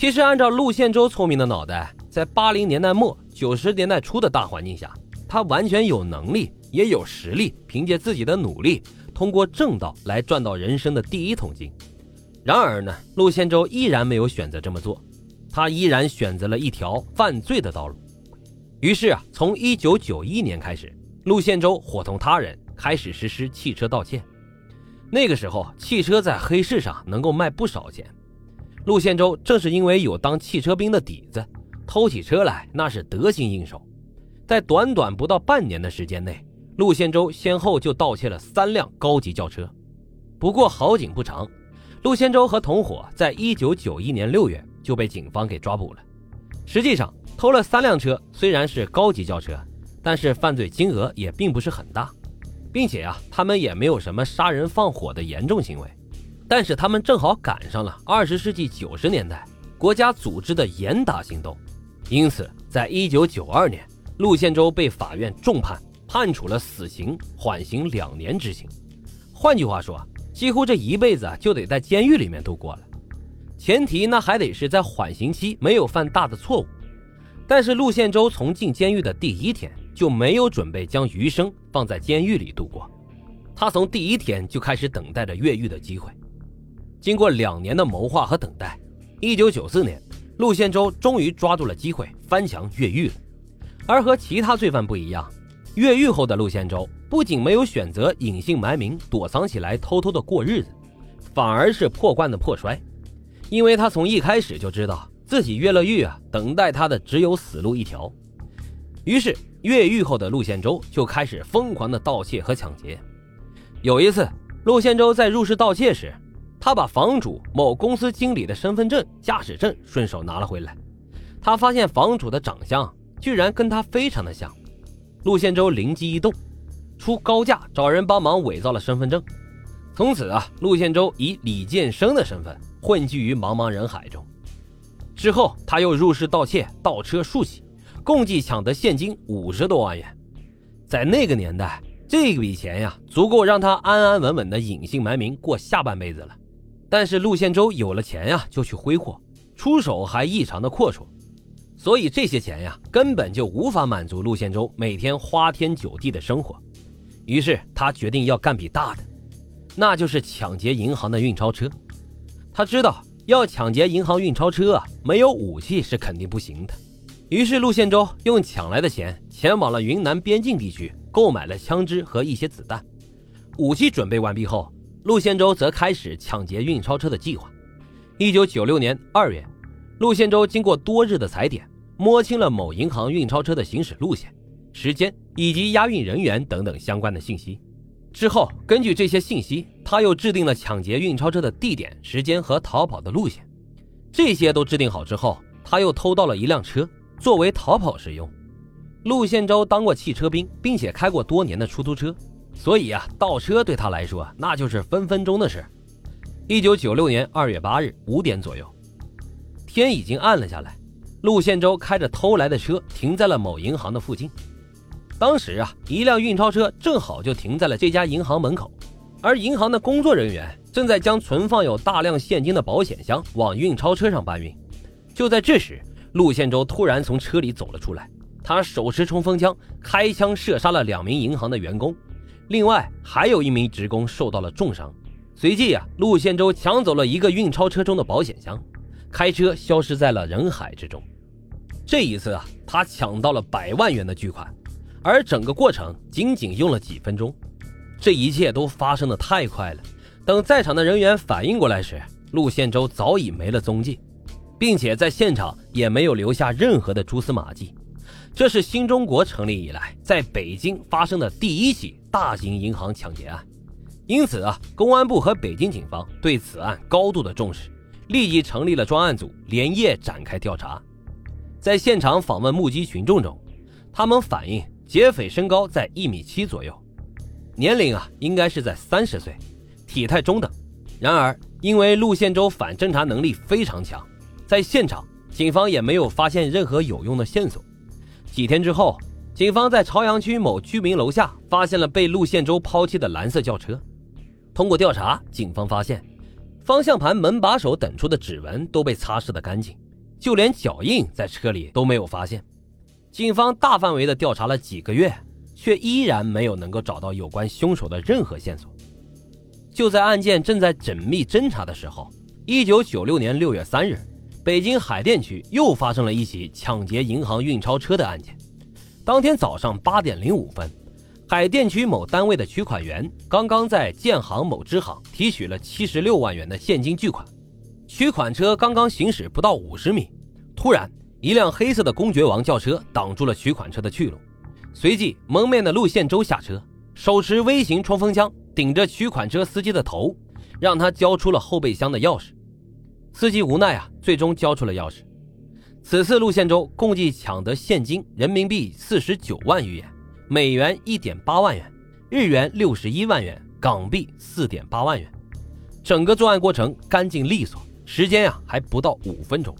其实，按照陆宪洲聪明的脑袋，在八零年代末九十年代初的大环境下，他完全有能力，也有实力，凭借自己的努力，通过正道来赚到人生的第一桶金。然而呢，陆宪洲依然没有选择这么做，他依然选择了一条犯罪的道路。于是啊，从一九九一年开始，陆宪洲伙同他人开始实施汽车盗窃。那个时候，汽车在黑市上能够卖不少钱。陆宪洲正是因为有当汽车兵的底子，偷起车来那是得心应手。在短短不到半年的时间内，陆宪洲先后就盗窃了三辆高级轿车。不过好景不长，陆宪洲和同伙在一九九一年六月就被警方给抓捕了。实际上，偷了三辆车虽然是高级轿车，但是犯罪金额也并不是很大，并且啊，他们也没有什么杀人放火的严重行为。但是他们正好赶上了二十世纪九十年代国家组织的严打行动，因此，在一九九二年，陆宪洲被法院重判，判处了死刑，缓刑两年执行。换句话说，几乎这一辈子就得在监狱里面度过了。前提那还得是在缓刑期没有犯大的错误。但是陆宪洲从进监狱的第一天就没有准备将余生放在监狱里度过，他从第一天就开始等待着越狱的机会。经过两年的谋划和等待，一九九四年，陆宪洲终于抓住了机会翻墙越狱了。而和其他罪犯不一样，越狱后的陆宪洲不仅没有选择隐姓埋名躲藏起来偷偷的过日子，反而是破罐子破摔，因为他从一开始就知道自己越了狱啊，等待他的只有死路一条。于是越狱后的陆宪洲就开始疯狂的盗窃和抢劫。有一次，陆宪洲在入室盗窃时。他把房主某公司经理的身份证、驾驶证顺手拿了回来。他发现房主的长相居然跟他非常的像。陆宪洲灵机一动，出高价找人帮忙伪造了身份证。从此啊，陆宪洲以李建生的身份混迹于茫茫人海中。之后，他又入室盗窃、盗车数起，共计抢得现金五十多万元。在那个年代，这笔钱呀，足够让他安安稳稳的隐姓埋名过下半辈子了。但是陆宪洲有了钱呀，就去挥霍，出手还异常的阔绰，所以这些钱呀，根本就无法满足陆宪洲每天花天酒地的生活。于是他决定要干笔大的，那就是抢劫银行的运钞车。他知道要抢劫银行运钞车啊，没有武器是肯定不行的。于是陆宪洲用抢来的钱，前往了云南边境地区，购买了枪支和一些子弹。武器准备完毕后。陆宪洲则开始抢劫运钞车的计划。一九九六年二月，陆宪洲经过多日的踩点，摸清了某银行运钞车的行驶路线、时间以及押运人员等等相关的信息。之后，根据这些信息，他又制定了抢劫运钞车的地点、时间和逃跑的路线。这些都制定好之后，他又偷到了一辆车，作为逃跑使用。陆宪洲当过汽车兵，并且开过多年的出租车。所以啊，倒车对他来说那就是分分钟的事。一九九六年二月八日五点左右，天已经暗了下来。陆宪洲开着偷来的车停在了某银行的附近。当时啊，一辆运钞车正好就停在了这家银行门口，而银行的工作人员正在将存放有大量现金的保险箱往运钞车上搬运。就在这时，陆宪洲突然从车里走了出来，他手持冲锋枪，开枪射杀了两名银行的员工。另外还有一名职工受到了重伤。随即啊，陆宪洲抢走了一个运钞车中的保险箱，开车消失在了人海之中。这一次啊，他抢到了百万元的巨款，而整个过程仅仅用了几分钟。这一切都发生的太快了。等在场的人员反应过来时，陆宪洲早已没了踪迹，并且在现场也没有留下任何的蛛丝马迹。这是新中国成立以来在北京发生的第一起大型银行抢劫案，因此啊，公安部和北京警方对此案高度的重视，立即成立了专案组，连夜展开调查。在现场访问目击群众中，他们反映劫匪身高在一米七左右，年龄啊应该是在三十岁，体态中等。然而，因为陆宪洲反侦查能力非常强，在现场警方也没有发现任何有用的线索。几天之后，警方在朝阳区某居民楼下发现了被陆宪洲抛弃的蓝色轿车。通过调查，警方发现方向盘、门把手等处的指纹都被擦拭得干净，就连脚印在车里都没有发现。警方大范围的调查了几个月，却依然没有能够找到有关凶手的任何线索。就在案件正在缜密侦查的时候，一九九六年六月三日，北京海淀区又发生了一起抢劫银行运钞车的案件。当天早上八点零五分，海淀区某单位的取款员刚刚在建行某支行提取了七十六万元的现金巨款，取款车刚刚行驶不到五十米，突然一辆黑色的公爵王轿车挡住了取款车的去路，随即蒙面的陆宪洲下车，手持微型冲锋枪。顶着取款车司机的头，让他交出了后备箱的钥匙。司机无奈啊，最终交出了钥匙。此次路线中共计抢得现金人民币四十九万余元，美元一点八万元，日元六十一万元，港币四点八万元。整个作案过程干净利索，时间呀还不到五分钟。